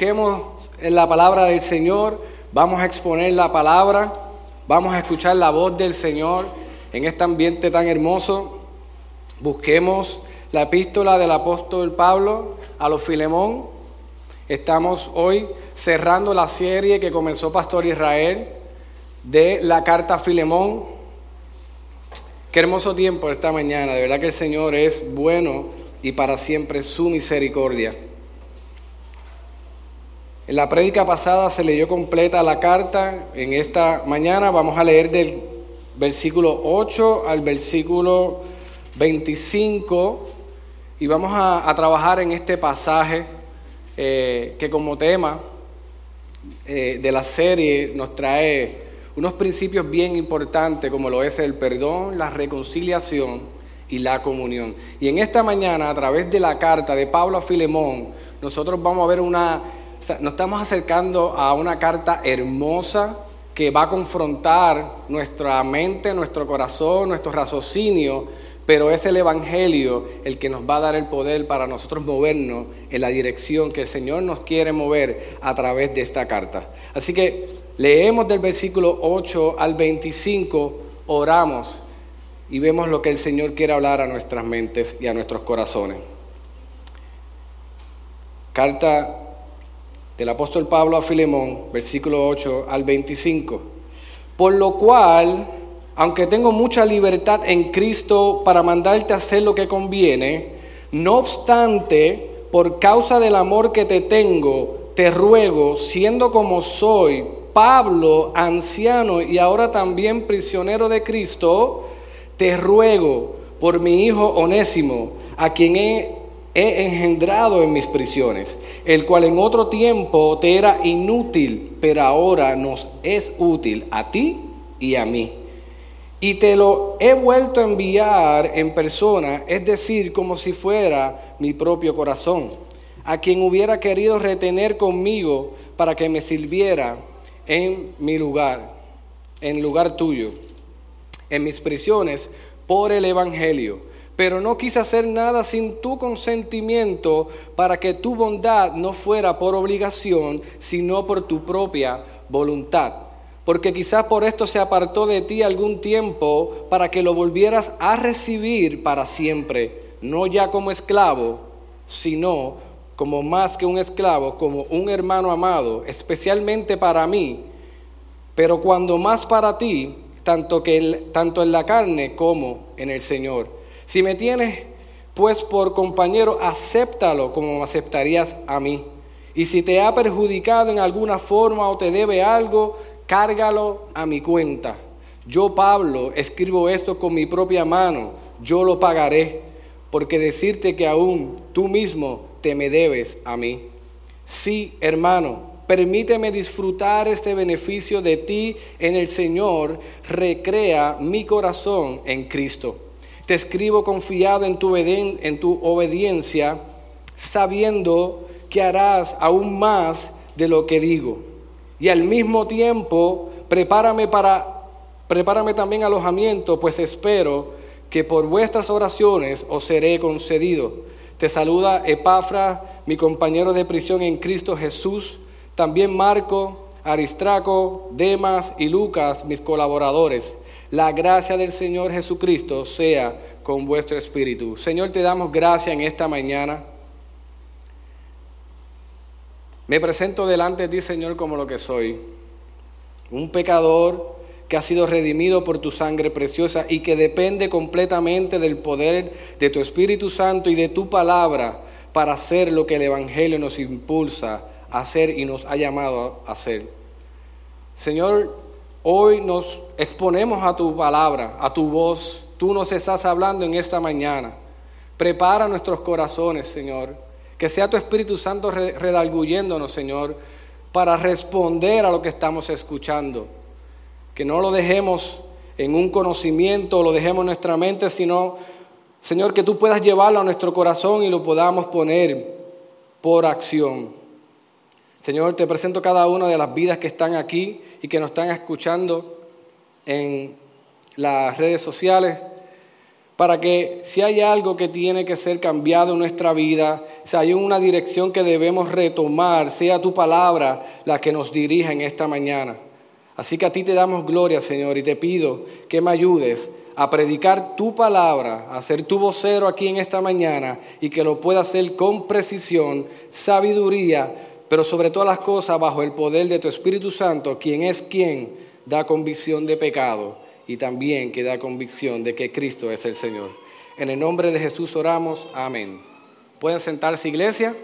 Busquemos en la palabra del Señor, vamos a exponer la palabra, vamos a escuchar la voz del Señor en este ambiente tan hermoso. Busquemos la epístola del apóstol Pablo a los Filemón. Estamos hoy cerrando la serie que comenzó Pastor Israel de la carta a Filemón. Qué hermoso tiempo esta mañana, de verdad que el Señor es bueno y para siempre su misericordia. En la prédica pasada se leyó completa la carta. En esta mañana vamos a leer del versículo 8 al versículo 25 y vamos a, trabajar en este pasaje eh, que como tema eh, de la serie nos trae unos principios bien importantes como lo es el perdón, la reconciliación y la comunión. Y en esta mañana, a través de la carta de Pablo a Filemón, nosotros vamos a ver una nos estamos acercando a una carta hermosa que va a confrontar nuestra mente, nuestro corazón, nuestro raciocinio, pero es el Evangelio el que nos va a dar el poder para nosotros movernos en la dirección que el Señor nos quiere mover a través de esta carta. Así que leemos del versículo 8 al 25, oramos y vemos lo que el Señor quiere hablar a nuestras mentes y a nuestros corazones. Carta del apóstol Pablo a Filemón, versículo 8 al 25. Por lo cual, aunque tengo mucha libertad en Cristo para mandarte a hacer lo que conviene, no obstante, por causa del amor que te tengo, te ruego, siendo como soy, Pablo, anciano y ahora también prisionero de Cristo, te ruego por mi hijo onésimo, a quien he he engendrado en mis prisiones, el cual en otro tiempo te era inútil, pero ahora nos es útil a ti y a mí. Y te lo he vuelto a enviar en persona, es decir, como si fuera mi propio corazón, a quien hubiera querido retener conmigo para que me sirviera en mi lugar, en lugar tuyo, en mis prisiones, por el Evangelio pero no quise hacer nada sin tu consentimiento para que tu bondad no fuera por obligación, sino por tu propia voluntad. Porque quizás por esto se apartó de ti algún tiempo para que lo volvieras a recibir para siempre, no ya como esclavo, sino como más que un esclavo, como un hermano amado, especialmente para mí, pero cuando más para ti, tanto, que tanto en la carne como en el Señor si me tienes pues por compañero, acéptalo como aceptarías a mí. Y si te ha perjudicado en alguna forma o te debe algo, cárgalo a mi cuenta. Yo, Pablo, escribo esto con mi propia mano, yo lo pagaré, porque decirte que aún tú mismo te me debes a mí. Sí, hermano, permíteme disfrutar este beneficio de ti en el Señor, recrea mi corazón en Cristo. Te escribo confiado en tu, en tu obediencia, sabiendo que harás aún más de lo que digo. Y al mismo tiempo, prepárame para prepárame también alojamiento, pues espero que por vuestras oraciones os seré concedido. Te saluda Epafra, mi compañero de prisión en Cristo Jesús, también Marco, Aristraco, Demas y Lucas, mis colaboradores. La gracia del Señor Jesucristo sea con vuestro espíritu. Señor, te damos gracia en esta mañana. Me presento delante de ti, Señor, como lo que soy. Un pecador que ha sido redimido por tu sangre preciosa y que depende completamente del poder de tu Espíritu Santo y de tu palabra para hacer lo que el Evangelio nos impulsa a hacer y nos ha llamado a hacer. Señor, Hoy nos exponemos a tu palabra, a tu voz. Tú nos estás hablando en esta mañana. Prepara nuestros corazones, Señor. Que sea tu Espíritu Santo redalguyéndonos, Señor, para responder a lo que estamos escuchando. Que no lo dejemos en un conocimiento, lo dejemos en nuestra mente, sino, Señor, que tú puedas llevarlo a nuestro corazón y lo podamos poner por acción. Señor, te presento cada una de las vidas que están aquí y que nos están escuchando en las redes sociales, para que si hay algo que tiene que ser cambiado en nuestra vida, si hay una dirección que debemos retomar, sea tu palabra la que nos dirija en esta mañana. Así que a ti te damos gloria, Señor, y te pido que me ayudes a predicar tu palabra, a ser tu vocero aquí en esta mañana y que lo pueda hacer con precisión, sabiduría, pero sobre todas las cosas bajo el poder de tu Espíritu Santo, quien es quien da convicción de pecado y también que da convicción de que Cristo es el Señor. En el nombre de Jesús oramos, amén. ¿Pueden sentarse, iglesia?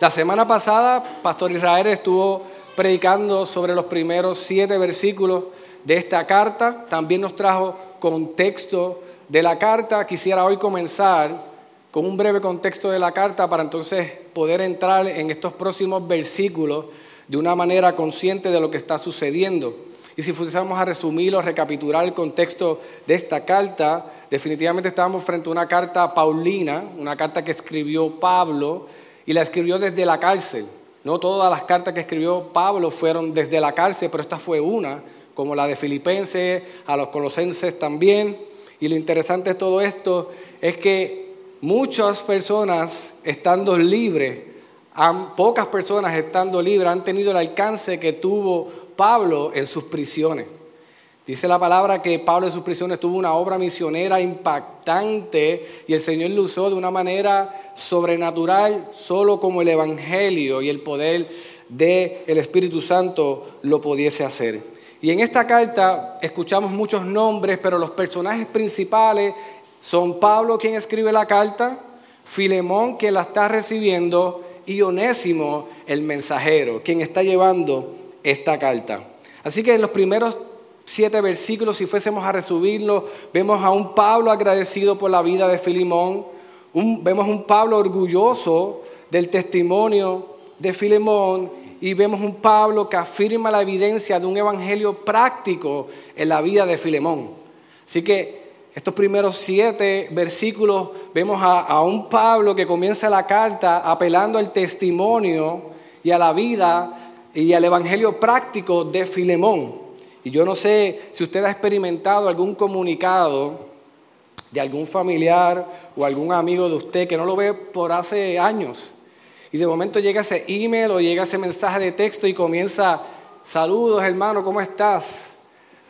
La semana pasada, Pastor Israel estuvo predicando sobre los primeros siete versículos de esta carta. También nos trajo contexto de la carta. Quisiera hoy comenzar con un breve contexto de la carta para entonces poder entrar en estos próximos versículos de una manera consciente de lo que está sucediendo. Y si fuésemos a resumir o recapitular el contexto de esta carta, definitivamente estábamos frente a una carta paulina, una carta que escribió Pablo y la escribió desde la cárcel. No todas las cartas que escribió Pablo fueron desde la cárcel, pero esta fue una como la de Filipenses, a los colosenses también. Y lo interesante de todo esto es que muchas personas estando libres, pocas personas estando libres han tenido el alcance que tuvo Pablo en sus prisiones. Dice la palabra que Pablo en sus prisiones tuvo una obra misionera impactante y el Señor lo usó de una manera sobrenatural, solo como el Evangelio y el poder del Espíritu Santo lo pudiese hacer. Y en esta carta escuchamos muchos nombres, pero los personajes principales son Pablo quien escribe la carta, Filemón quien la está recibiendo y Onésimo el mensajero, quien está llevando esta carta. Así que en los primeros siete versículos, si fuésemos a resumirlo, vemos a un Pablo agradecido por la vida de Filemón, vemos un Pablo orgulloso del testimonio de Filemón y vemos un Pablo que afirma la evidencia de un evangelio práctico en la vida de Filemón. Así que estos primeros siete versículos vemos a, un Pablo que comienza la carta apelando al testimonio y a la vida y al evangelio práctico de Filemón. Y yo no sé si usted ha experimentado algún comunicado de algún familiar o algún amigo de usted que no lo ve por hace años y de momento llega ese email o llega ese mensaje de texto y comienza, saludos hermano, ¿cómo estás?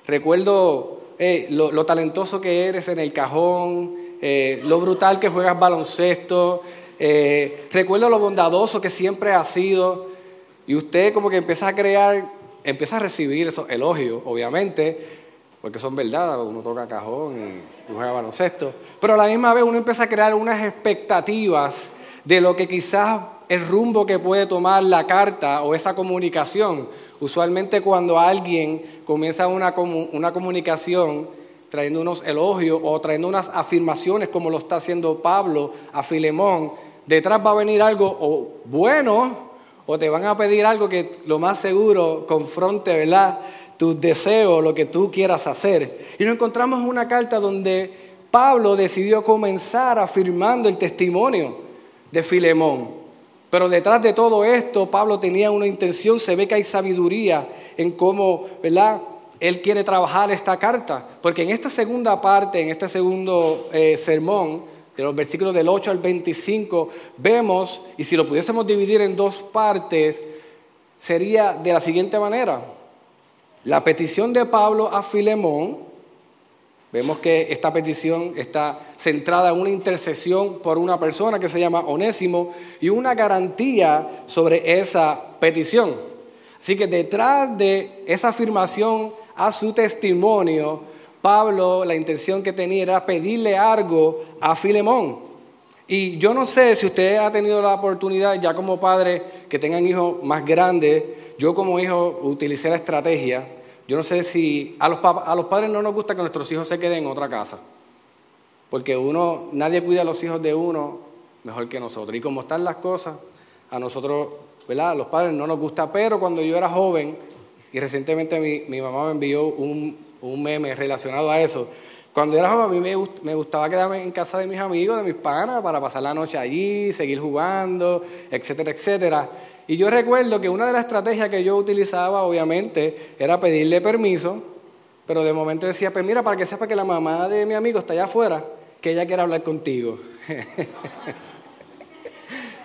Recuerdo eh, lo, talentoso que eres en el cajón, eh, lo brutal que juegas baloncesto, eh, recuerdo lo bondadoso que siempre has sido. Y usted como que empieza a crear, empieza a recibir esos elogios, obviamente, porque son verdad, uno toca cajón y juega baloncesto. Pero a la misma vez uno empieza a crear unas expectativas de lo que quizás el rumbo que puede tomar la carta o esa comunicación. Usualmente cuando alguien comienza una, una comunicación trayendo unos elogios o trayendo unas afirmaciones como lo está haciendo Pablo a Filemón, detrás va a venir algo o bueno o te van a pedir algo que lo más seguro confronte, ¿verdad? Tus deseos, lo que tú quieras hacer. Y nos encontramos una carta donde Pablo decidió comenzar afirmando el testimonio de Filemón. Pero detrás de todo esto, Pablo tenía una intención, se ve que hay sabiduría en cómo, ¿verdad? Él quiere trabajar esta carta, porque en esta segunda parte, en este segundo eh, sermón, de los versículos del 8 al 25, vemos, y si lo pudiésemos dividir en dos partes, sería de la siguiente manera. La petición de Pablo a Filemón, Vemos que esta petición está centrada en una intercesión por una persona que se llama Onésimo y una garantía sobre esa petición. Así que detrás de esa afirmación a su testimonio, Pablo la intención que tenía era pedirle algo a Filemón. Y yo no sé si usted ha tenido la oportunidad, ya como padre, que tengan hijos más grandes, yo como hijo utilicé la estrategia yo no sé si a los, a los padres no nos gusta que nuestros hijos se queden en otra casa, porque uno, nadie cuida a los hijos de uno mejor que nosotros. Y como están las cosas, a nosotros, ¿verdad? Los padres no nos gusta, pero cuando yo era joven, y recientemente mi, mamá me envió un, un, meme relacionado a eso, cuando era joven a mí me, me, gustaba quedarme en casa de mis amigos, de mis panas, para pasar la noche allí, seguir jugando, etcétera, etcétera. Y yo recuerdo que una de las estrategias que yo utilizaba, obviamente, era pedirle permiso, pero de momento decía, pues mira, para que sepa que la mamá de mi amigo está allá afuera, que ella quiere hablar contigo.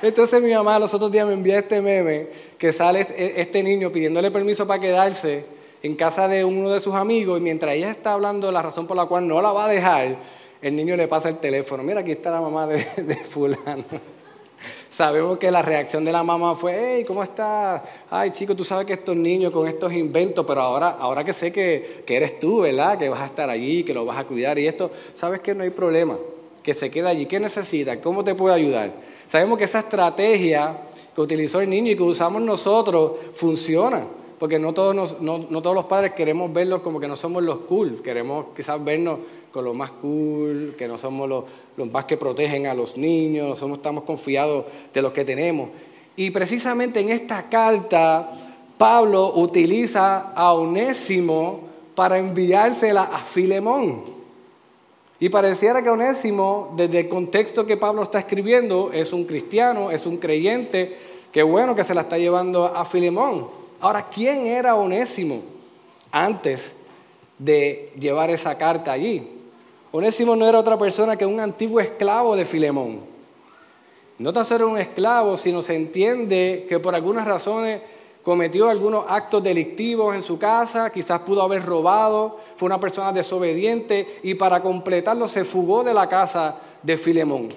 Entonces mi mamá los otros días me envía este meme que sale este, este niño pidiéndole permiso para quedarse en casa de uno de sus amigos y mientras ella está hablando la razón por la cual no la va a dejar, el niño le pasa el teléfono. Mira, aquí está la mamá de, de fulano. Sabemos que la reacción de la mamá fue, hey, ¿cómo estás? Ay, chico, tú sabes que estos niños con estos inventos, pero ahora, ahora que sé que, que eres tú, ¿verdad? Que vas a estar allí, que lo vas a cuidar y esto, sabes que no hay problema, que se queda allí. ¿Qué necesita? ¿Cómo te puede ayudar? Sabemos que esa estrategia que utilizó el niño y que usamos nosotros funciona porque no todos, los padres queremos verlos como que no somos los cool, queremos quizás vernos con los más cool, que no somos los, los más que protegen a los niños, somos, estamos confiados de los que tenemos. Y precisamente en esta carta, Pablo utiliza a Onésimo para enviársela a Filemón. Y pareciera que Onésimo, desde el contexto que Pablo está escribiendo, es un cristiano, es un creyente, que bueno que se la está llevando a Filemón. Ahora, ¿quién era Onésimo antes de llevar esa carta allí? Onésimo no era otra persona que un antiguo esclavo de Filemón. No tan solo un esclavo, sino se entiende que por algunas razones cometió algunos actos delictivos en su casa, quizás pudo haber robado, fue una persona desobediente y para completarlo se fugó de la casa de Filemón.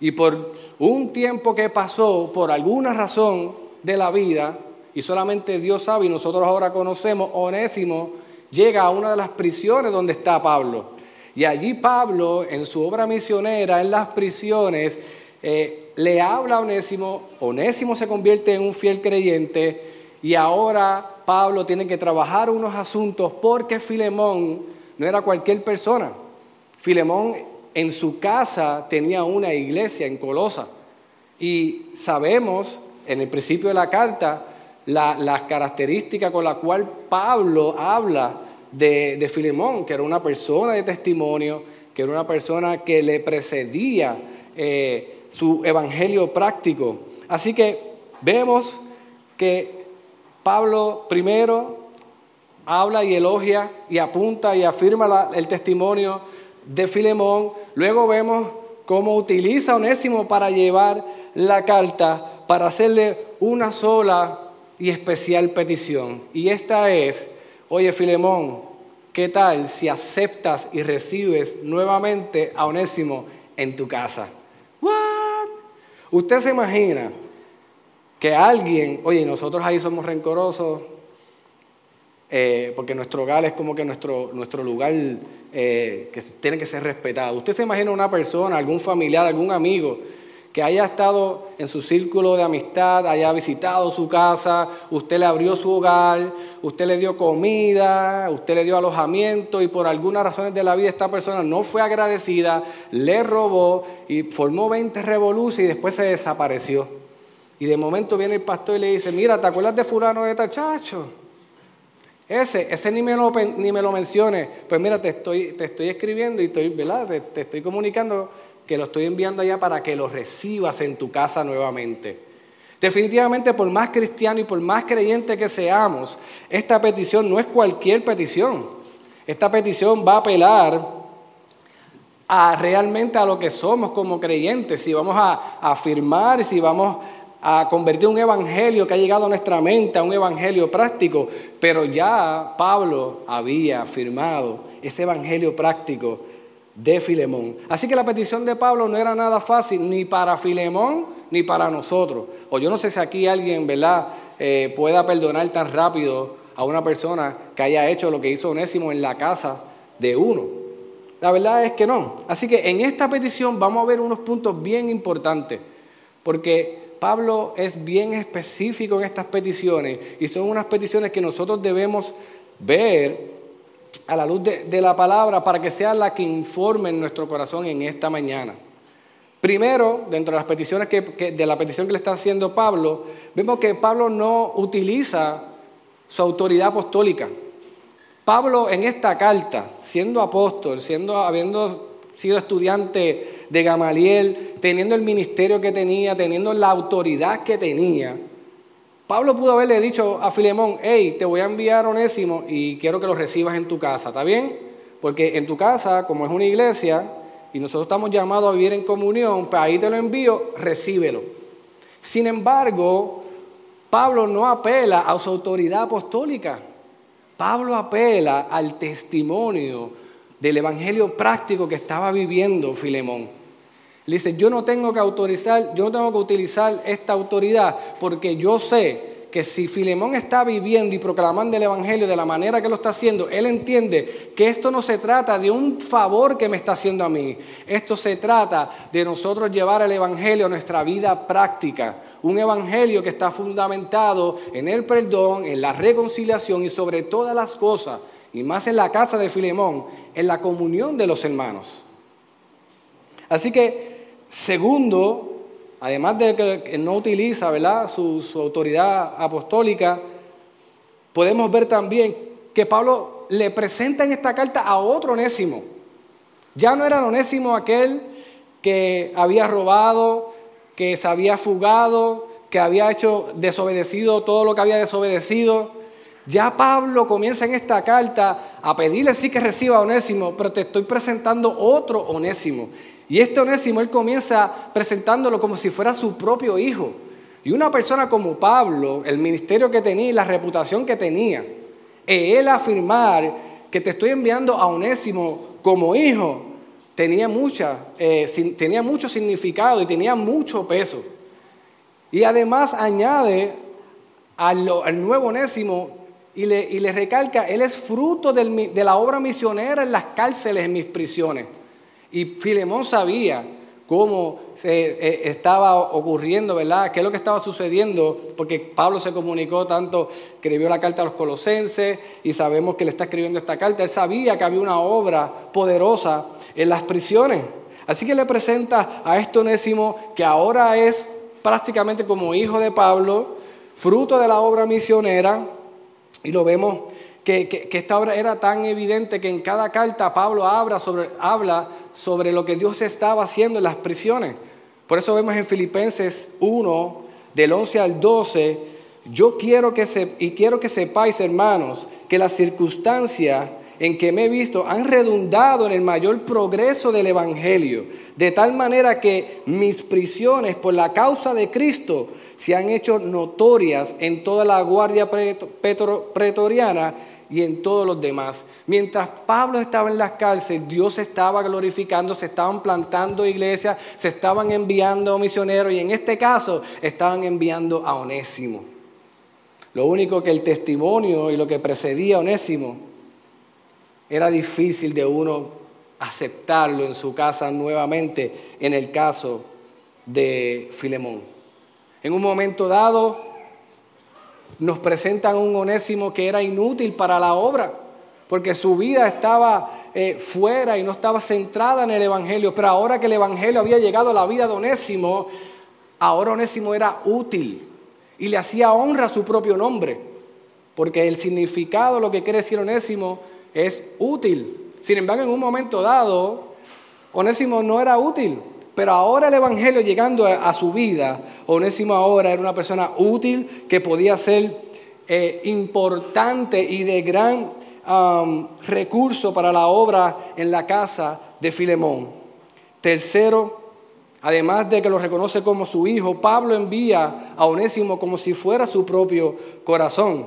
Y por un tiempo que pasó, por alguna razón de la vida, y solamente Dios sabe y nosotros ahora conocemos, Onésimo llega a una de las prisiones donde está Pablo. Y allí Pablo, en su obra misionera, en las prisiones, eh, le habla a Onésimo, Onésimo se convierte en un fiel creyente y ahora Pablo tiene que trabajar unos asuntos porque Filemón no era cualquier persona. Filemón en su casa tenía una iglesia en Colosa y sabemos en el principio de la carta las características con las cuales Pablo habla de, de Filemón, que era una persona de testimonio, que era una persona que le precedía eh, su evangelio práctico. Así que vemos que Pablo primero habla y elogia y apunta y afirma el testimonio de Filemón. Luego vemos cómo utiliza Onésimo para llevar la carta, para hacerle una sola y especial petición. Y esta es, oye Filemón, ¿qué tal si aceptas y recibes nuevamente a Onésimo en tu casa? ¿What? Usted se imagina que alguien, oye, nosotros ahí somos rencorosos, eh, porque nuestro hogar es como que nuestro, nuestro lugar eh, que tiene que ser respetado. Usted se imagina una persona, algún familiar, algún amigo, que haya estado en su círculo de amistad, haya visitado su casa, usted le abrió su hogar, usted le dio comida, usted le dio alojamiento y por algunas razones de la vida esta persona no fue agradecida, le robó y formó 20 revoluciones y después se desapareció. Y de momento viene el pastor y le dice, mira, ¿te acuerdas de fulano de tachacho? Ese, ese ni me lo, ni me lo menciones. Pues mira, te estoy, te estoy escribiendo y estoy, ¿verdad? te estoy comunicando que lo estoy enviando allá para que lo recibas en tu casa nuevamente. Definitivamente, por más cristiano y por más creyente que seamos, esta petición no es cualquier petición. Esta petición va a apelar a realmente a lo que somos como creyentes, si vamos a, afirmar, si vamos a convertir un evangelio que ha llegado a nuestra mente, a un evangelio práctico, pero ya Pablo había afirmado ese evangelio práctico de Filemón. Así que la petición de Pablo no era nada fácil ni para Filemón ni para nosotros. O yo no sé si aquí alguien, ¿verdad?, eh, pueda perdonar tan rápido a una persona que haya hecho lo que hizo Onésimo en la casa de uno. La verdad es que no. Así que en esta petición vamos a ver unos puntos bien importantes, porque Pablo es bien específico en estas peticiones y son unas peticiones que nosotros debemos ver a la luz de, la palabra para que sea la que informe en nuestro corazón en esta mañana. Primero, dentro de las peticiones que, de la petición que le está haciendo Pablo, vemos que Pablo no utiliza su autoridad apostólica. Pablo en esta carta, siendo apóstol, siendo, habiendo sido estudiante de Gamaliel, teniendo el ministerio que tenía, teniendo la autoridad que tenía, Pablo pudo haberle dicho a Filemón, hey, te voy a enviar Onésimo y quiero que lo recibas en tu casa, ¿está bien? Porque en tu casa, como es una iglesia, y nosotros estamos llamados a vivir en comunión, pues ahí te lo envío, recíbelo. Sin embargo, Pablo no apela a su autoridad apostólica. Pablo apela al testimonio del evangelio práctico que estaba viviendo Filemón. Le dice, yo no tengo que autorizar, yo no tengo que utilizar esta autoridad porque yo sé que si Filemón está viviendo y proclamando el Evangelio de la manera que lo está haciendo, él entiende que esto no se trata de un favor que me está haciendo a mí, esto se trata de nosotros llevar el Evangelio a nuestra vida práctica, un Evangelio que está fundamentado en el perdón, en la reconciliación y sobre todas las cosas, y más en la casa de Filemón, en la comunión de los hermanos. Así que, segundo, además de que no utiliza Su, autoridad apostólica, podemos ver también que Pablo le presenta en esta carta a otro onésimo. Ya no era el onésimo aquel que había robado, que se había fugado, que había hecho desobedecido todo lo que había desobedecido. Ya Pablo comienza en esta carta a pedirle sí que reciba a Onésimo, pero te estoy presentando otro Onésimo. Y este Onésimo él comienza presentándolo como si fuera su propio hijo. Y una persona como Pablo, el ministerio que tenía y la reputación que tenía, él afirmar que te estoy enviando a Onésimo como hijo, tenía, mucha, eh, tenía mucho significado y tenía mucho peso. Y además añade al, nuevo Onésimo y le, recalca, él es fruto de la obra misionera en las cárceles, en mis prisiones. Y Filemón sabía cómo se eh, estaba ocurriendo, ¿verdad? ¿Qué es lo que estaba sucediendo? Porque Pablo se comunicó tanto, escribió la carta a los colosenses y sabemos que le está escribiendo esta carta. Él sabía que había una obra poderosa en las prisiones. Así que le presenta a este onésimo que ahora es prácticamente como hijo de Pablo, fruto de la obra misionera, y lo vemos que, esta obra era tan evidente que en cada carta Pablo habla sobre, habla sobre lo que Dios estaba haciendo en las prisiones. Por eso vemos en Filipenses 1, del 11 al 12, yo quiero que se, y quiero que sepáis, hermanos, que las circunstancias en que me he visto han redundado en el mayor progreso del Evangelio, de tal manera que mis prisiones por la causa de Cristo se han hecho notorias en toda la guardia pretoriana y en todos los demás. Mientras Pablo estaba en las cárceles, Dios estaba glorificando, se estaban plantando iglesias, se estaban enviando misioneros y en este caso estaban enviando a Onésimo. Lo único que el testimonio y lo que precedía a Onésimo era difícil de uno aceptarlo en su casa nuevamente en el caso de Filemón. En un momento dado, nos presentan un onésimo que era inútil para la obra, porque su vida estaba eh, fuera y no estaba centrada en el Evangelio, pero ahora que el Evangelio había llegado a la vida de onésimo, ahora onésimo era útil y le hacía honra a su propio nombre, porque el significado, lo que quiere decir onésimo, es útil. Sin embargo, en un momento dado, onésimo no era útil, pero ahora el Evangelio llegando a, su vida, Onésimo ahora era una persona útil que podía ser eh, importante y de gran recurso para la obra en la casa de Filemón. Tercero, además de que lo reconoce como su hijo, Pablo envía a Onésimo como si fuera su propio corazón.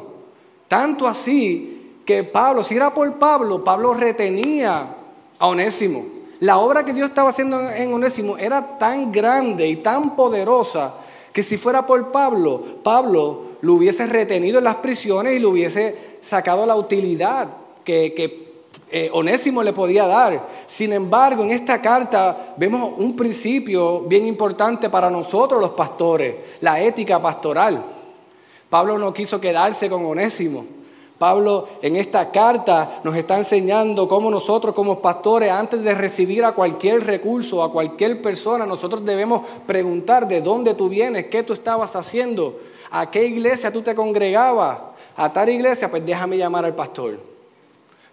Tanto así que Pablo, si era por Pablo, Pablo retenía a Onésimo. La obra que Dios estaba haciendo en Onésimo era tan grande y tan poderosa que si fuera por Pablo, Pablo lo hubiese retenido en las prisiones y le hubiese sacado la utilidad que, eh, Onésimo le podía dar. Sin embargo, en esta carta vemos un principio bien importante para nosotros los pastores, la ética pastoral. Pablo no quiso quedarse con Onésimo. Pablo en esta carta nos está enseñando cómo nosotros como pastores, antes de recibir a cualquier recurso, a cualquier persona, nosotros debemos preguntar de dónde tú vienes, qué tú estabas haciendo, a qué iglesia tú te congregabas. A tal iglesia, pues déjame llamar al pastor.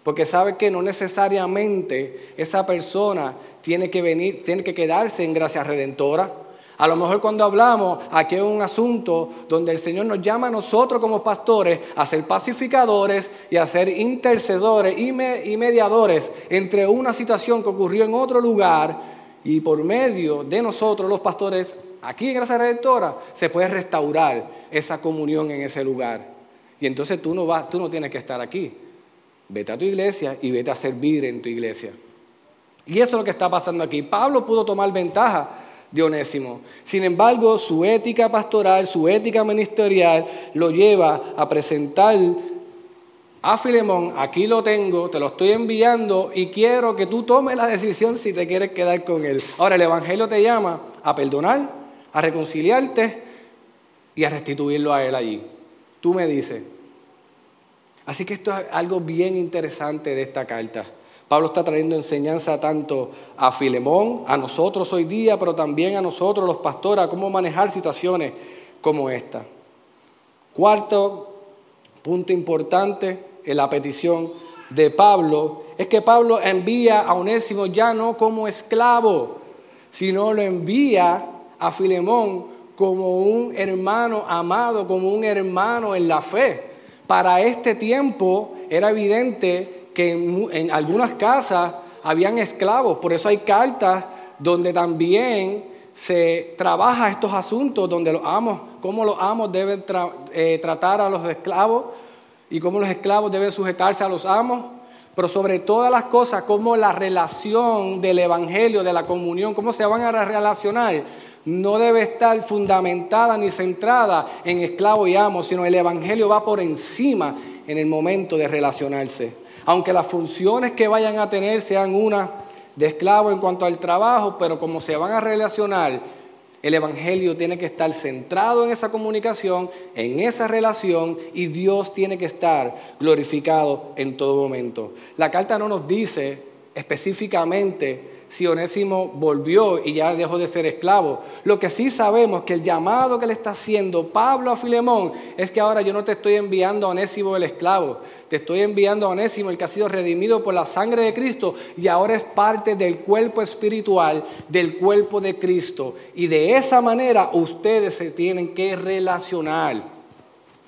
Porque sabe que no necesariamente esa persona tiene que venir, tiene que quedarse en gracia redentora. A lo mejor cuando hablamos, aquí hay un asunto donde el Señor nos llama a nosotros como pastores a ser pacificadores y a ser intercesores y, mediadores entre una situación que ocurrió en otro lugar y por medio de nosotros los pastores, aquí en Gracia Redentora, se puede restaurar esa comunión en ese lugar. Y entonces tú no, vas, tú no tienes que estar aquí. Vete a tu iglesia y vete a servir en tu iglesia. Y eso es lo que está pasando aquí. Pablo pudo tomar ventaja de Onésimo. Sin embargo, su ética pastoral, su ética ministerial lo lleva a presentar a Filemón, aquí lo tengo, te lo estoy enviando y quiero que tú tomes la decisión si te quieres quedar con él. Ahora el Evangelio te llama a perdonar, a reconciliarte y a restituirlo a él allí. Tú me dices. Así que esto es algo bien interesante de esta carta. Pablo está trayendo enseñanza tanto a Filemón, a nosotros hoy día, pero también a nosotros los pastores, a cómo manejar situaciones como esta. Cuarto punto importante en la petición de Pablo es que Pablo envía a Onésimo ya no como esclavo, sino lo envía a Filemón como un hermano amado, como un hermano en la fe. Para este tiempo era evidente que en, algunas casas habían esclavos, por eso hay cartas donde también se trabaja estos asuntos, donde los amos, cómo los amos deben eh, tratar a los esclavos y cómo los esclavos deben sujetarse a los amos, pero sobre todas las cosas, cómo la relación del Evangelio, de la comunión, cómo se van a relacionar, no debe estar fundamentada ni centrada en esclavo y amo, sino el Evangelio va por encima en el momento de relacionarse aunque las funciones que vayan a tener sean una de esclavo en cuanto al trabajo, pero como se van a relacionar, el Evangelio tiene que estar centrado en esa comunicación, en esa relación, y Dios tiene que estar glorificado en todo momento. La carta no nos dice específicamente si Onésimo volvió y ya dejó de ser esclavo. Lo que sí sabemos que el llamado que le está haciendo Pablo a Filemón es que ahora yo no te estoy enviando a Onésimo el esclavo, te estoy enviando a Onésimo el que ha sido redimido por la sangre de Cristo y ahora es parte del cuerpo espiritual del cuerpo de Cristo. Y de esa manera ustedes se tienen que relacionar.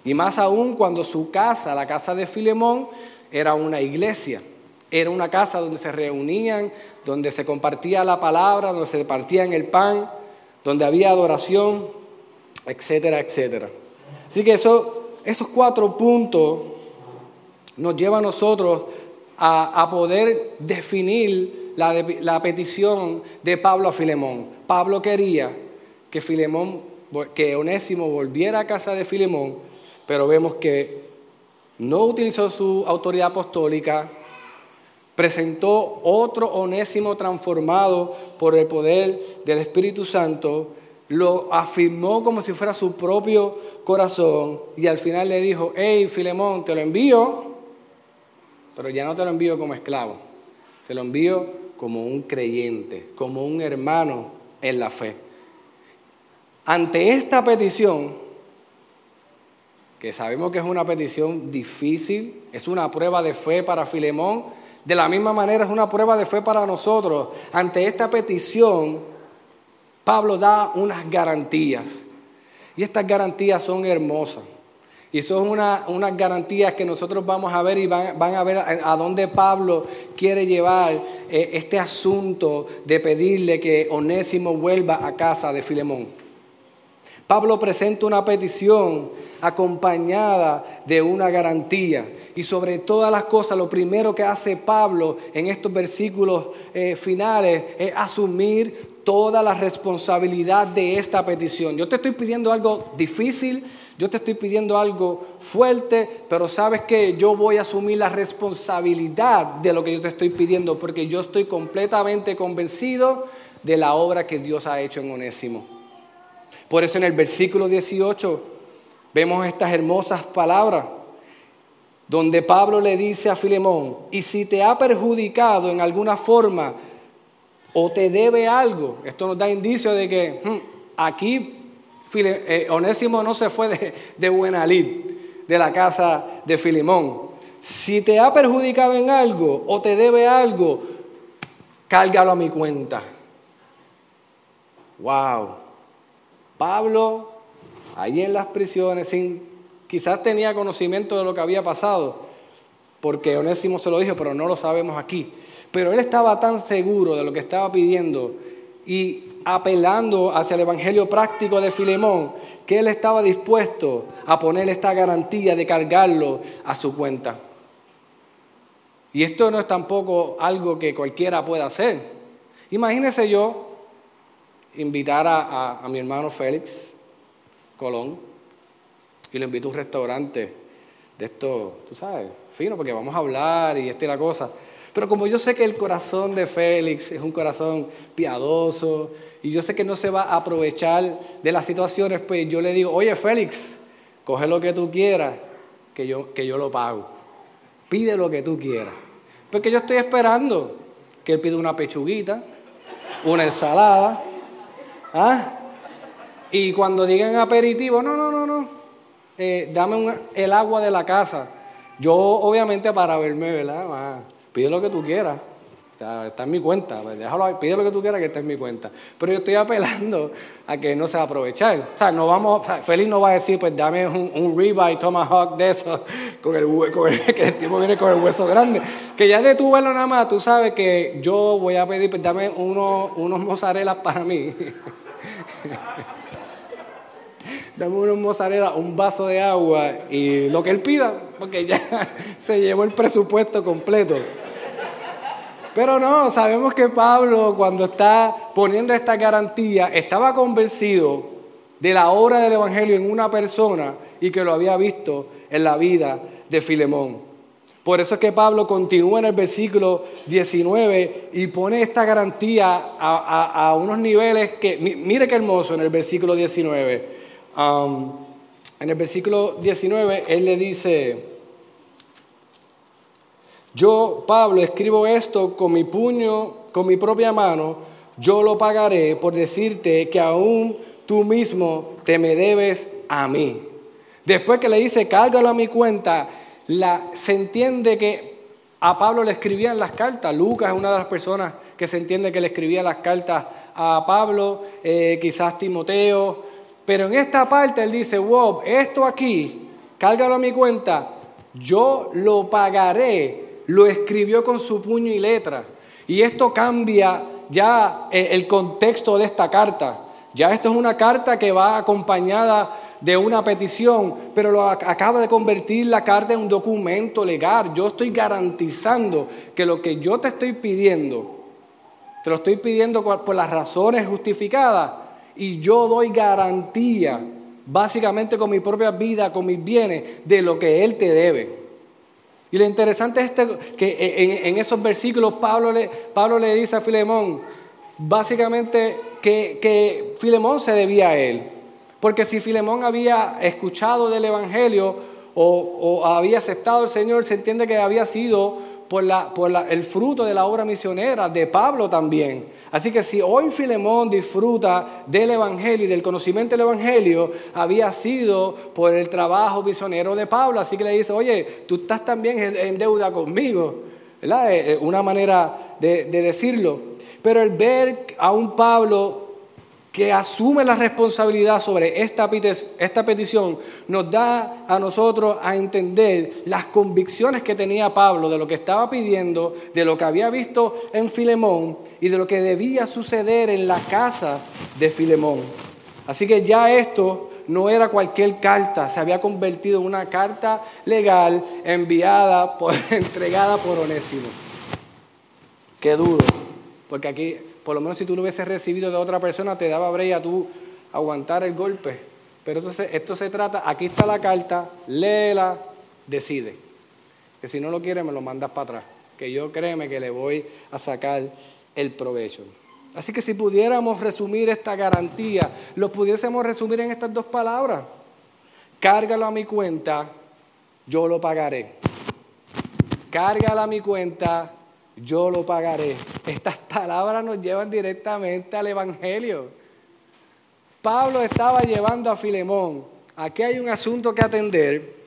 Y más aún cuando su casa, la casa de Filemón, era una iglesia. Era una casa donde se reunían, donde se compartía la palabra, donde se partían el pan, donde había adoración, etcétera, etcétera. Así que eso, esos cuatro puntos nos llevan a nosotros a, poder definir la, la, petición de Pablo a Filemón. Pablo quería que Filemón, que Onésimo volviera a casa de Filemón, pero vemos que no utilizó su autoridad apostólica, presentó otro onésimo transformado por el poder del Espíritu Santo, lo afirmó como si fuera su propio corazón y al final le dijo, hey Filemón, te lo envío, pero ya no te lo envío como esclavo, te lo envío como un creyente, como un hermano en la fe. Ante esta petición, que sabemos que es una petición difícil, es una prueba de fe para Filemón, de la misma manera es una prueba de fe para nosotros. Ante esta petición, Pablo da unas garantías. Y estas garantías son hermosas. Y son unas garantías que nosotros vamos a ver y van, a ver a, dónde Pablo quiere llevar eh, este asunto de pedirle que Onésimo vuelva a casa de Filemón. Pablo presenta una petición acompañada de una garantía. Y sobre todas las cosas, lo primero que hace Pablo en estos versículos eh, finales es asumir toda la responsabilidad de esta petición. Yo te estoy pidiendo algo difícil, yo te estoy pidiendo algo fuerte, pero sabes que yo voy a asumir la responsabilidad de lo que yo te estoy pidiendo, porque yo estoy completamente convencido de la obra que Dios ha hecho en Onésimo. Por eso en el versículo 18 vemos estas hermosas palabras. donde Pablo le dice a Filemón, y si te ha perjudicado en alguna forma o te debe algo, esto nos da indicio de que hmm, aquí eh, Onésimo no se fue de, de buena lid, de la casa de Filemón. Si te ha perjudicado en algo o te debe algo, cárgalo a mi cuenta. Wow. Pablo, ahí en las prisiones, quizás tenía conocimiento de lo que había pasado, porque Onésimo se lo dijo, pero no lo sabemos aquí. Pero él estaba tan seguro de lo que estaba pidiendo y apelando hacia el evangelio práctico de Filemón, que él estaba dispuesto a poner esta garantía de cargarlo a su cuenta. Y esto no es tampoco algo que cualquiera pueda hacer. Imagínese yo invitar a, mi hermano Félix Colón y lo invito a un restaurante de esto, tú sabes, fino, porque vamos a hablar y esta y la cosa. Pero como yo sé que el corazón de Félix es un corazón piadoso y yo sé que no se va a aprovechar de las situaciones, pues yo le digo, oye Félix, coge lo que tú quieras, que yo, que yo lo pago. Pide lo que tú quieras. Porque yo estoy esperando que él pida una pechuguita, una ensalada. ¿Ah? Y cuando digan aperitivo, no, no, no, no. Eh, dame el agua de la casa. Yo, obviamente, para verme, ¿verdad? pide lo que tú quieras está, en mi cuenta, pues, déjalo, pide lo que tú quieras que esté en mi cuenta. Pero yo estoy apelando a que no se va a aprovechar. O sea, no vamos, Félix no va a decir, pues dame un, un ribeye tomahawk de eso, con el, hueco, que el tipo viene con el hueso grande. Que ya de tu verlo nada más, tú sabes que yo voy a pedir, pues dame uno, unos mozzarella para mí. dame unos mozzarella, un vaso de agua y lo que él pida, porque ya se llevó el presupuesto completo. Pero no, sabemos que Pablo cuando está poniendo esta garantía estaba convencido de la obra del Evangelio en una persona y que lo había visto en la vida de Filemón. Por eso es que Pablo continúa en el versículo 19 y pone esta garantía a, unos niveles que, mire qué hermoso en el versículo 19. Um, en el versículo 19 él le dice, yo, Pablo, escribo esto con mi puño, con mi propia mano, yo lo pagaré por decirte que aún tú mismo te me debes a mí. Después que le dice, cárgalo a mi cuenta, se entiende que a Pablo le escribían las cartas. Lucas es una de las personas que se entiende que le escribía las cartas a Pablo, eh, quizás Timoteo. Pero en esta parte él dice, wow, esto aquí, cárgalo a mi cuenta, yo lo pagaré lo escribió con su puño y letra. Y esto cambia ya eh, el contexto de esta carta. Ya esto es una carta que va acompañada de una petición, pero lo acaba de convertir la carta en un documento legal. Yo estoy garantizando que lo que yo te estoy pidiendo, te lo estoy pidiendo por las razones justificadas y yo doy garantía, básicamente con mi propia vida, con mis bienes, de lo que Él te debe. Y lo interesante es este, que en, esos versículos Pablo le, Pablo le dice a Filemón, básicamente que, que Filemón se debía a él. Porque si Filemón había escuchado del Evangelio o, o había aceptado al Señor, se entiende que había sido por, la, por el fruto de la obra misionera de Pablo también. Así que si hoy Filemón disfruta del Evangelio y del conocimiento del Evangelio, había sido por el trabajo misionero de Pablo. Así que le dice, oye, tú estás también en, deuda conmigo. ¿verdad? Eh, eh, una manera de decirlo. Pero el ver a un Pablo que asume la responsabilidad sobre esta, petición, nos da a nosotros a entender las convicciones que tenía Pablo de lo que estaba pidiendo, de lo que había visto en Filemón y de lo que debía suceder en la casa de Filemón. Así que ya esto no era cualquier carta, se había convertido en una carta legal enviada, por, entregada por Onésimo. Qué duro, porque aquí por lo menos si tú lo hubieses recibido de otra persona, te daba breya a tú aguantar el golpe. Pero entonces esto se trata, aquí está la carta, léela, decide. Que si no lo quieres, me lo mandas para atrás. Que yo créeme que le voy a sacar el provecho. Así que si pudiéramos resumir esta garantía, lo pudiésemos resumir en estas dos palabras. Cárgalo a mi cuenta, yo lo pagaré. cárgala a mi cuenta, yo lo pagaré. Estas palabras nos llevan directamente al Evangelio. Pablo estaba llevando a Filemón. Aquí hay un asunto que atender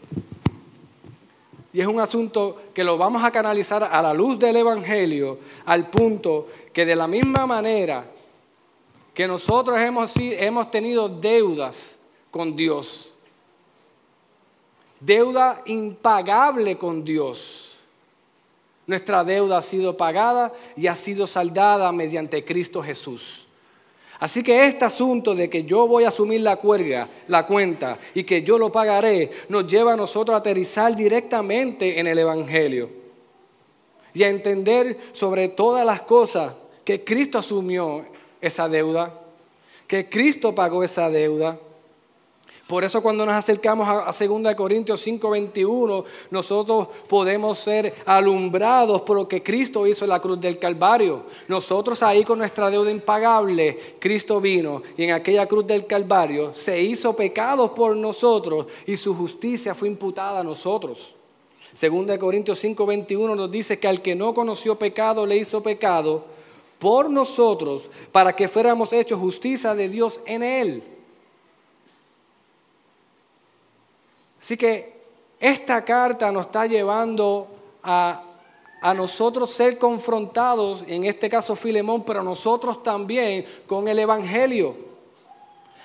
y es un asunto que lo vamos a canalizar a la luz del Evangelio, al punto que de la misma manera que nosotros hemos, hemos tenido deudas con Dios, deuda impagable con Dios. Nuestra deuda ha sido pagada y ha sido saldada mediante Cristo Jesús. Así que este asunto de que yo voy a asumir la cuerda, la cuenta y que yo lo pagaré, nos lleva a nosotros a aterrizar directamente en el Evangelio y a entender sobre todas las cosas que Cristo asumió esa deuda, que Cristo pagó esa deuda por eso cuando nos acercamos a 2 Corintios 5:21, nosotros podemos ser alumbrados por lo que Cristo hizo en la cruz del Calvario. Nosotros ahí con nuestra deuda impagable, Cristo vino y en aquella cruz del Calvario se hizo pecado por nosotros y su justicia fue imputada a nosotros. 2 Corintios 5:21 nos dice que al que no conoció pecado le hizo pecado por nosotros para que fuéramos hechos justicia de Dios en él. Así que esta carta nos está llevando a, nosotros ser confrontados, en este caso Filemón, pero nosotros también con el Evangelio.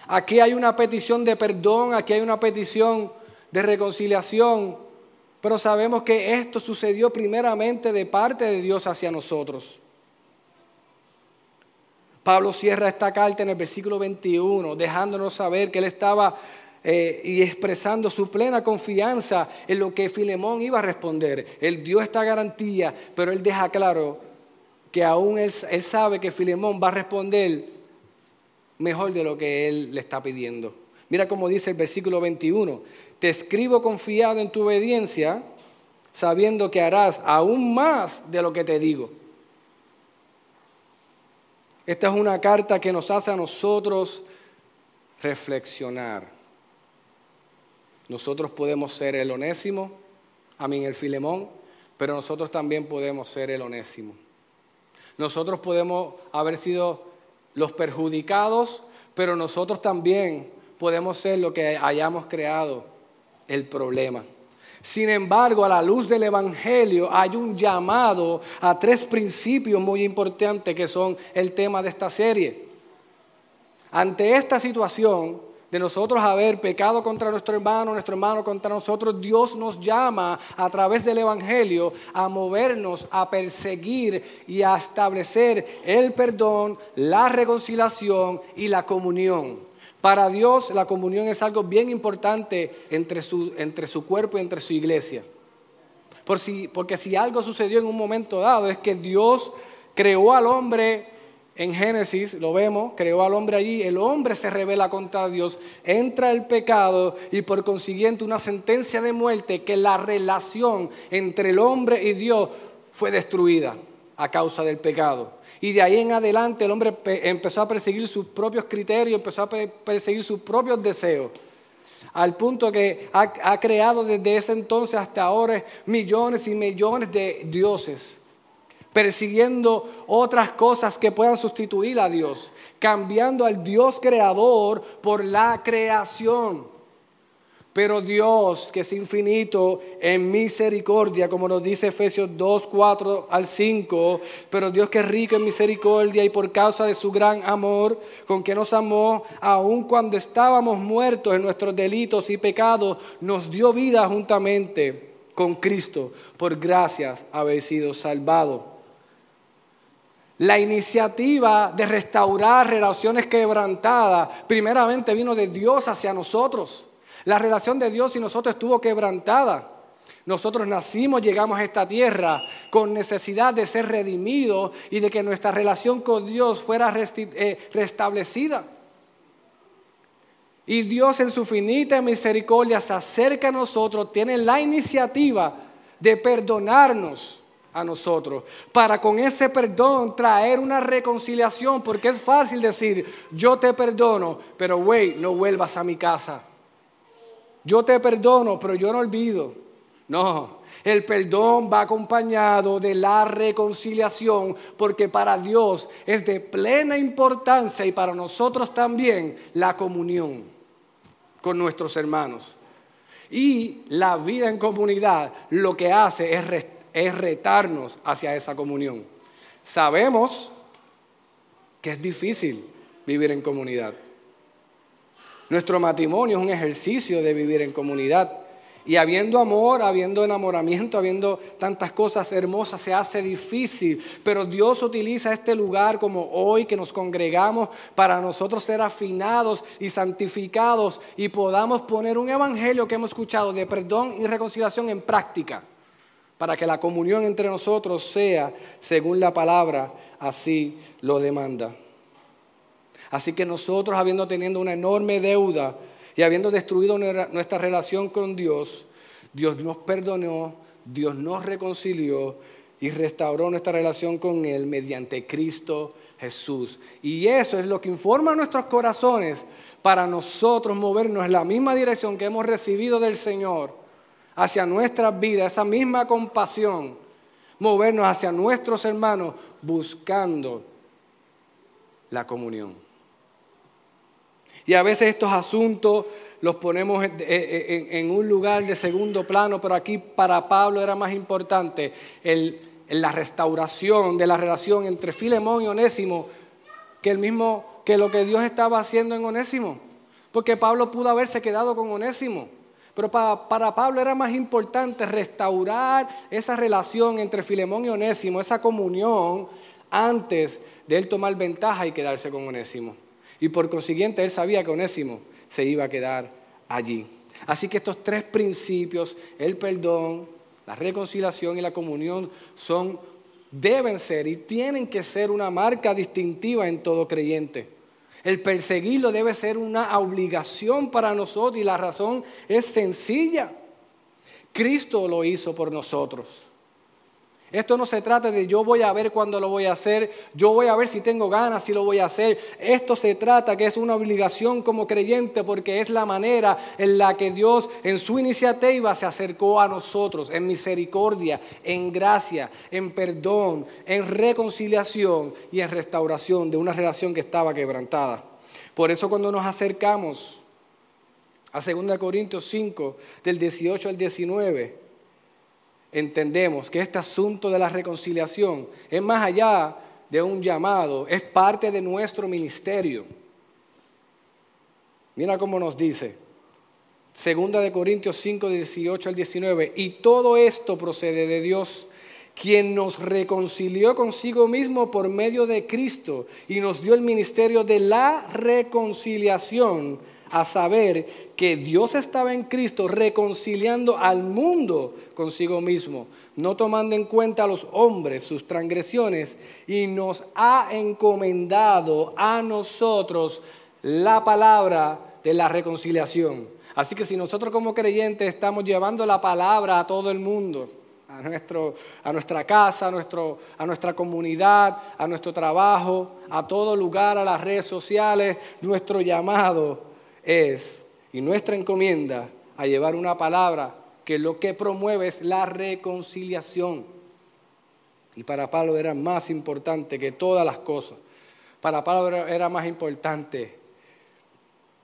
Aquí hay una petición de perdón, aquí hay una petición de reconciliación, pero sabemos que esto sucedió primeramente de parte de Dios hacia nosotros. Pablo cierra esta carta en el versículo 21, dejándonos saber que él estaba eh, y expresando su plena confianza en lo que Filemón iba a responder. Él dio esta garantía, pero él deja claro que aún él, él sabe que Filemón va a responder mejor de lo que él le está pidiendo. Mira cómo dice el versículo 21, te escribo confiado en tu obediencia, sabiendo que harás aún más de lo que te digo. Esta es una carta que nos hace a nosotros reflexionar. Nosotros podemos ser el onésimo, a mí el filemón, pero nosotros también podemos ser el onésimo. Nosotros podemos haber sido los perjudicados, pero nosotros también podemos ser lo que hayamos creado, el problema. Sin embargo, a la luz del Evangelio hay un llamado a tres principios muy importantes que son el tema de esta serie. Ante esta situación, de nosotros haber pecado contra nuestro hermano, nuestro hermano contra nosotros, Dios nos llama a través del Evangelio a movernos, a perseguir y a establecer el perdón, la reconciliación y la comunión. Para Dios la comunión es algo bien importante entre su, entre su cuerpo y entre su iglesia. Por si, porque si algo sucedió en un momento dado es que Dios creó al hombre en Génesis, lo vemos, creó al hombre allí, el hombre se revela contra Dios, entra el pecado y por consiguiente una sentencia de muerte que la relación entre el hombre y Dios fue destruida a causa del pecado. Y de ahí en adelante el hombre empezó a perseguir sus propios criterios, empezó a perseguir sus propios deseos al punto que ha, ha, creado desde ese entonces hasta ahora millones y millones de dioses persiguiendo otras cosas que puedan sustituir a Dios, cambiando al Dios creador por la creación. Pero Dios, que es infinito en misericordia, como nos dice Efesios 2, 4 al 5, pero Dios que es rico en misericordia y por causa de su gran amor, con que nos amó, aun cuando estábamos muertos en nuestros delitos y pecados, nos dio vida juntamente con Cristo, por gracias haber sido salvado. La iniciativa de restaurar relaciones quebrantadas primeramente vino de Dios hacia nosotros. La relación de Dios y nosotros estuvo quebrantada. Nosotros nacimos, llegamos a esta tierra con necesidad de ser redimidos y de que nuestra relación con Dios fuera eh, restablecida. Y Dios en su finita misericordia se acerca a nosotros, tiene la iniciativa de perdonarnos a nosotros, para con ese perdón traer una reconciliación, porque es fácil decir, yo te perdono, pero güey, no vuelvas a mi casa. Yo te perdono, pero yo no olvido. No, El perdón va acompañado de la reconciliación porque para Dios es de plena importancia y para nosotros también la comunión con nuestros hermanos. Y la vida en comunidad lo que hace es, retarnos hacia esa comunión. Sabemos que es difícil vivir en comunidad. Nuestro matrimonio es un ejercicio de vivir en comunidad. Y habiendo amor, habiendo enamoramiento, habiendo tantas cosas hermosas, se hace difícil. Pero Dios utiliza este lugar como hoy que nos congregamos para nosotros ser afinados y santificados y podamos poner un evangelio que hemos escuchado de perdón y reconciliación en práctica. Para que la comunión entre nosotros sea según la palabra, así lo demanda. Así que nosotros, habiendo tenido una enorme deuda y habiendo destruido nuestra relación con Dios, Dios nos perdonó, Dios nos reconcilió y restauró nuestra relación con Él mediante Cristo Jesús. Y eso es lo que informa nuestros corazones para nosotros movernos en la misma dirección que hemos recibido del Señor hacia nuestras vidas, esa misma compasión, movernos hacia nuestros hermanos buscando la comunión. Y a veces estos asuntos los ponemos en, un lugar de segundo plano, pero aquí para Pablo era más importante la restauración de la relación entre Filemón y Onésimo que, el mismo, que lo que Dios estaba haciendo en Onésimo. Porque Pablo pudo haberse quedado con Onésimo. Pero para, Pablo era más importante restaurar esa relación entre Filemón y Onésimo, esa comunión, antes de él tomar ventaja y quedarse con Onésimo. Y por consiguiente él sabía que Onésimo se iba a quedar allí. Así que estos tres principios, el perdón, la reconciliación y la comunión, son, deben ser y tienen que ser una marca distintiva en todo creyente. El perseguirlo debe ser una obligación para nosotros y la razón es sencilla. Cristo lo hizo por nosotros. Esto no se trata de yo voy a ver cuándo lo voy a hacer, yo voy a ver si tengo ganas, si lo voy a hacer. Esto se trata que es una obligación como creyente porque es la manera en la que Dios en su iniciativa se acercó a nosotros, en misericordia, en gracia, en perdón, en reconciliación y en restauración de una relación que estaba quebrantada. Por eso cuando nos acercamos a 2 Corintios 5, del 18 al 19, entendemos que este asunto de la reconciliación es más allá de un llamado, es parte de nuestro ministerio. Mira cómo nos dice, segunda de Corintios 5, 18 al 19, y todo esto procede de Dios, quien nos reconcilió consigo mismo por medio de Cristo y nos dio el ministerio de la reconciliación a saber que Dios estaba en Cristo reconciliando al mundo consigo mismo, no tomando en cuenta a los hombres sus transgresiones, y nos ha encomendado a nosotros la palabra de la reconciliación. Así que si nosotros como creyentes estamos llevando la palabra a todo el mundo, a, nuestro, a nuestra casa, a, nuestro, a nuestra comunidad, a nuestro trabajo, a todo lugar, a las redes sociales, nuestro llamado es, y nuestra encomienda, a llevar una palabra que lo que promueve es la reconciliación. Y para Pablo era más importante que todas las cosas. Para Pablo era más importante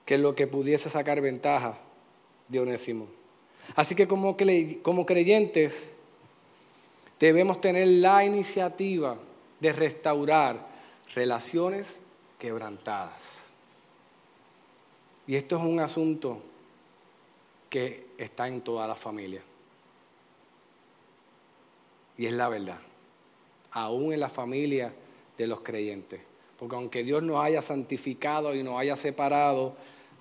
que lo que pudiese sacar ventaja de Onésimo. Así que como, como creyentes debemos tener la iniciativa de restaurar relaciones quebrantadas. Y esto es un asunto que está en toda la familia. Y es la verdad, aún en la familia de los creyentes. Porque aunque Dios nos haya santificado y nos haya separado,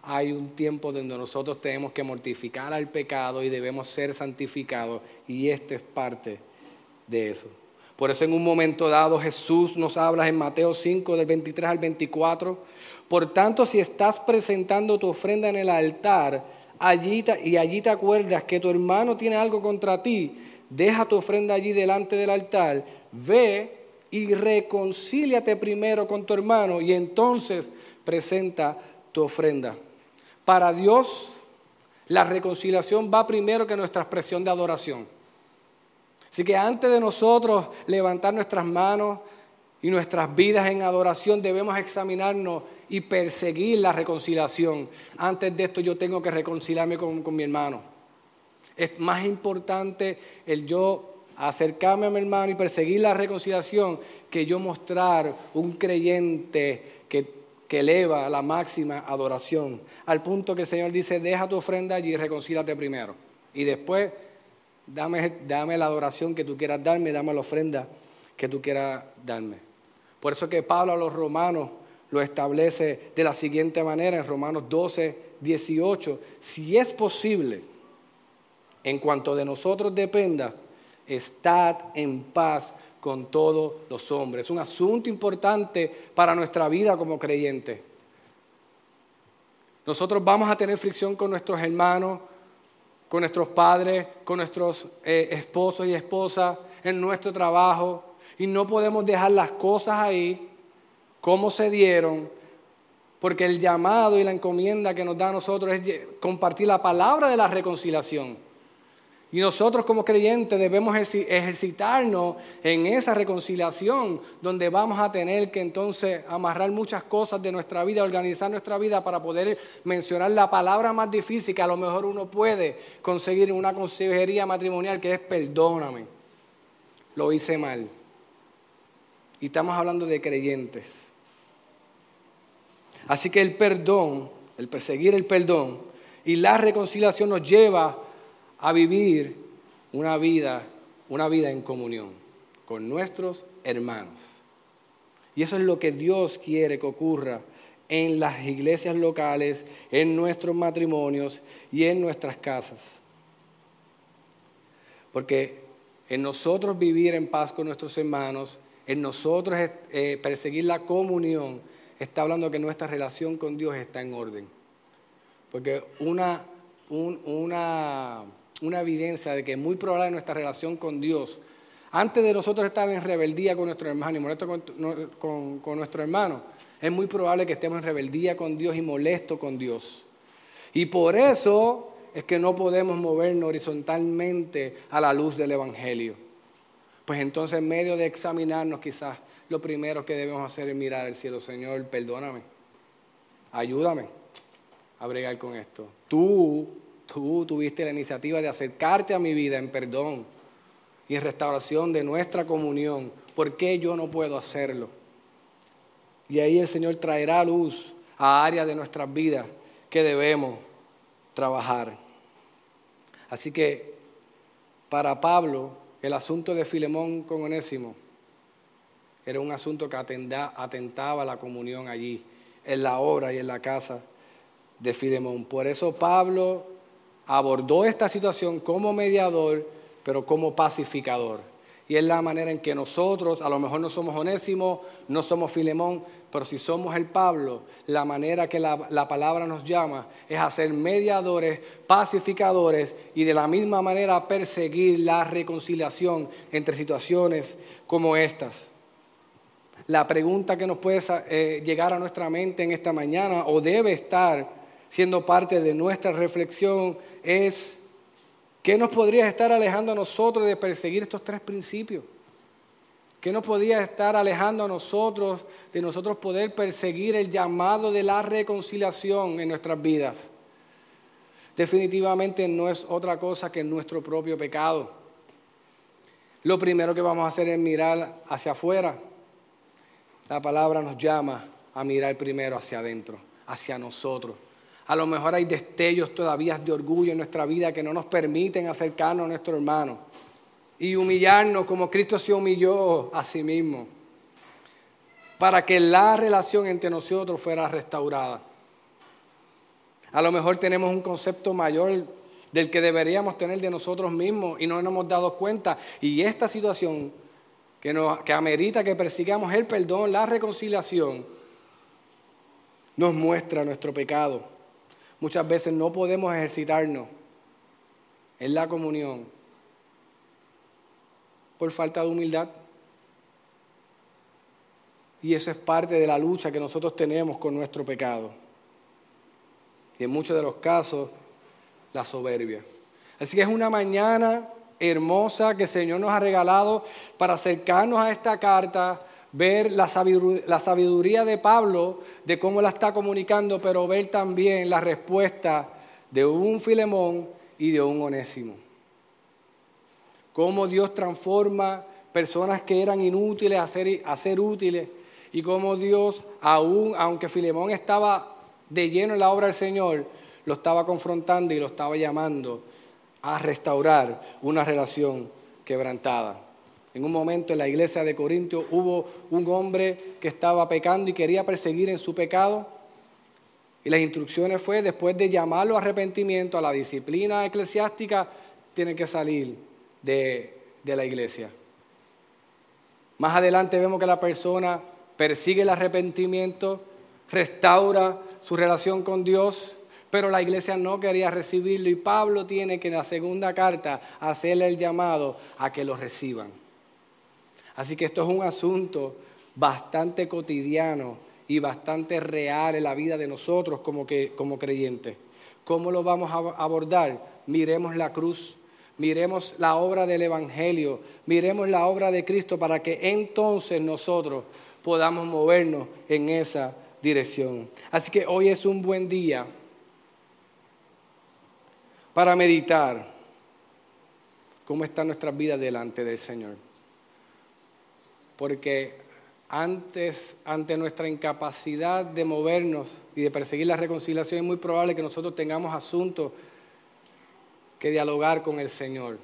hay un tiempo donde nosotros tenemos que mortificar al pecado y debemos ser santificados. Y esto es parte de eso. Por eso en un momento dado Jesús nos habla en Mateo 5 del 23 al 24. Por tanto, si estás presentando tu ofrenda en el altar allí, y allí te acuerdas que tu hermano tiene algo contra ti, deja tu ofrenda allí delante del altar, ve y reconcíliate primero con tu hermano y entonces presenta tu ofrenda. Para Dios, la reconciliación va primero que nuestra expresión de adoración. Así que antes de nosotros levantar nuestras manos y nuestras vidas en adoración, debemos examinarnos y perseguir la reconciliación. Antes de esto yo tengo que reconciliarme con, con mi hermano. Es más importante el yo acercarme a mi hermano y perseguir la reconciliación que yo mostrar un creyente que, eleva la máxima adoración. Al punto que el Señor dice, deja tu ofrenda allí y reconcílate primero. Y después, dame, dame la adoración que tú quieras darme, dame la ofrenda que tú quieras darme. Por eso que Pablo a los romanos lo establece de la siguiente manera en Romanos 12, 18. Si es posible, en cuanto de nosotros dependa, estad en paz con todos los hombres. Es un asunto importante para nuestra vida como creyentes. Nosotros vamos a tener fricción con nuestros hermanos, con nuestros padres, con nuestros eh, esposos y esposas, en nuestro trabajo, y no podemos dejar las cosas ahí como se dieron, porque el llamado y la encomienda que nos da a nosotros es compartir la palabra de la reconciliación. Y nosotros como creyentes debemos ejercitarnos en esa reconciliación, donde vamos a tener que entonces amarrar muchas cosas de nuestra vida, organizar nuestra vida para poder mencionar la palabra más difícil que a lo mejor uno puede conseguir en una consejería matrimonial, que es perdóname. Lo hice mal. Y estamos hablando de creyentes. Así que el perdón, el perseguir el perdón y la reconciliación nos lleva a vivir una vida, una vida en comunión con nuestros hermanos. Y eso es lo que Dios quiere que ocurra en las iglesias locales, en nuestros matrimonios y en nuestras casas. Porque en nosotros vivir en paz con nuestros hermanos, en nosotros eh, perseguir la comunión, está hablando que nuestra relación con Dios está en orden. Porque una, una una evidencia de que es muy probable nuestra relación con Dios, antes de nosotros estar en rebeldía con nuestro hermano y molesto con, con nuestro hermano, es muy probable que estemos en rebeldía con Dios y molesto con Dios. Y por eso es que no podemos movernos horizontalmente a la luz del Evangelio. Pues entonces en medio de examinarnos quizás lo primero que debemos hacer es mirar al cielo, Señor, perdóname, ayúdame a bregar con esto. Tú Tú tuviste la iniciativa de acercarte a mi vida en perdón y en restauración de nuestra comunión. ¿Por qué yo no puedo hacerlo? Y ahí el Señor traerá luz a áreas de nuestras vidas que debemos trabajar. Así que para Pablo, el asunto de Filemón con Onésimo era un asunto que atentaba a la comunión allí, en la obra y en la casa de Filemón. Por eso Pablo abordó esta situación como mediador, pero como pacificador. Y es la manera en que nosotros, a lo mejor no somos Onésimo, no somos Filemón, pero si somos el Pablo, la manera que la, la, palabra nos llama es a ser mediadores, pacificadores y de la misma manera perseguir la reconciliación entre situaciones como estas. La pregunta que nos puede eh, llegar a nuestra mente en esta mañana o debe estar siendo parte de nuestra reflexión es, ¿qué nos podría estar alejando a nosotros de perseguir estos tres principios? ¿Qué nos podría estar alejando a nosotros de nosotros poder perseguir el llamado de la reconciliación en nuestras vidas? Definitivamente no es otra cosa que nuestro propio pecado. Lo primero que vamos a hacer es mirar hacia afuera. La palabra nos llama a mirar primero hacia adentro, hacia nosotros. A lo mejor hay destellos todavía de orgullo en nuestra vida que no nos permiten acercarnos a nuestro hermano y humillarnos como Cristo se humilló a sí mismo para que la relación entre nosotros fuera restaurada. A lo mejor tenemos un concepto mayor del que deberíamos tener de nosotros mismos y no nos hemos dado cuenta. Y esta situación que, nos, que amerita que persigamos el perdón, la reconciliación, nos muestra nuestro pecado Muchas veces no podemos ejercitarnos en la comunión por falta de humildad. Y eso es parte de la lucha que nosotros tenemos con nuestro pecado. Y en muchos de los casos, la soberbia. Así que es una mañana hermosa que el Señor nos ha regalado para acercarnos a esta carta, ver la sabiduría, de Pablo, de cómo la está comunicando, pero ver también la respuesta de un Filemón y de un Onésimo. Cómo Dios transforma personas que eran inútiles a ser, a ser útiles y cómo Dios, aún aunque Filemón estaba de lleno en la obra del Señor, lo estaba confrontando y lo estaba llamando a restaurar una relación quebrantada. En un momento en la iglesia de Corintio hubo un hombre que estaba pecando y quería perseguir en su pecado. Y las instrucciones fue, después de llamarlo a arrepentimiento, a la disciplina eclesiástica, tiene que salir de, de la iglesia. Más adelante vemos que la persona persigue el arrepentimiento, restaura su relación con Dios pero la iglesia no quería recibirlo y Pablo tiene que en la segunda carta hacerle el llamado a que lo reciban. Así que esto es un asunto bastante cotidiano y bastante real en la vida de nosotros como, que, como creyentes. ¿Cómo lo vamos a abordar? Miremos la cruz, miremos la obra del Evangelio, miremos la obra de Cristo para que entonces nosotros podamos movernos en esa dirección. Así que hoy es un buen día para meditar cómo está nuestra vida delante del Señor. Porque antes, ante nuestra incapacidad de movernos y de perseguir la reconciliación, es muy probable que nosotros tengamos asuntos que dialogar con el Señor.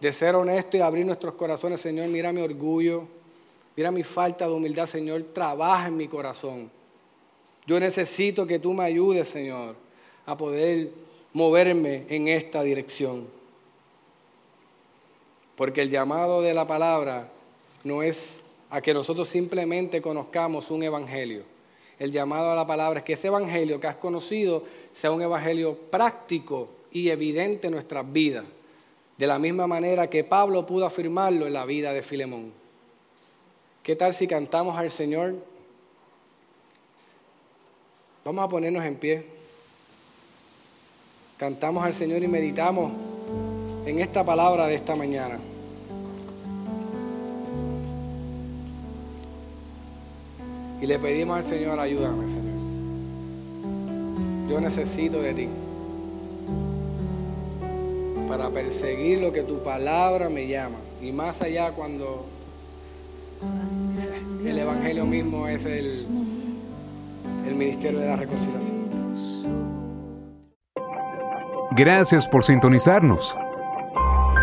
De ser honesto y abrir nuestros corazones, Señor, mira mi orgullo, mira mi falta de humildad, Señor, trabaja en mi corazón. Yo necesito que tú me ayudes, Señor, a poder moverme en esta dirección. Porque el llamado de la palabra no es a que nosotros simplemente conozcamos un evangelio. El llamado a la palabra es que ese evangelio que has conocido sea un evangelio práctico y evidente en nuestras vidas. De la misma manera que Pablo pudo afirmarlo en la vida de Filemón. ¿Qué tal si cantamos al Señor? Vamos a ponernos en pie cantamos al Señor y meditamos en esta palabra de esta mañana. Y le pedimos al Señor, ayúdame, Señor. Yo necesito de ti para perseguir lo que tu palabra me llama. Y más allá cuando el Evangelio mismo es el, el ministerio de la reconciliación. Gracias por sintonizarnos.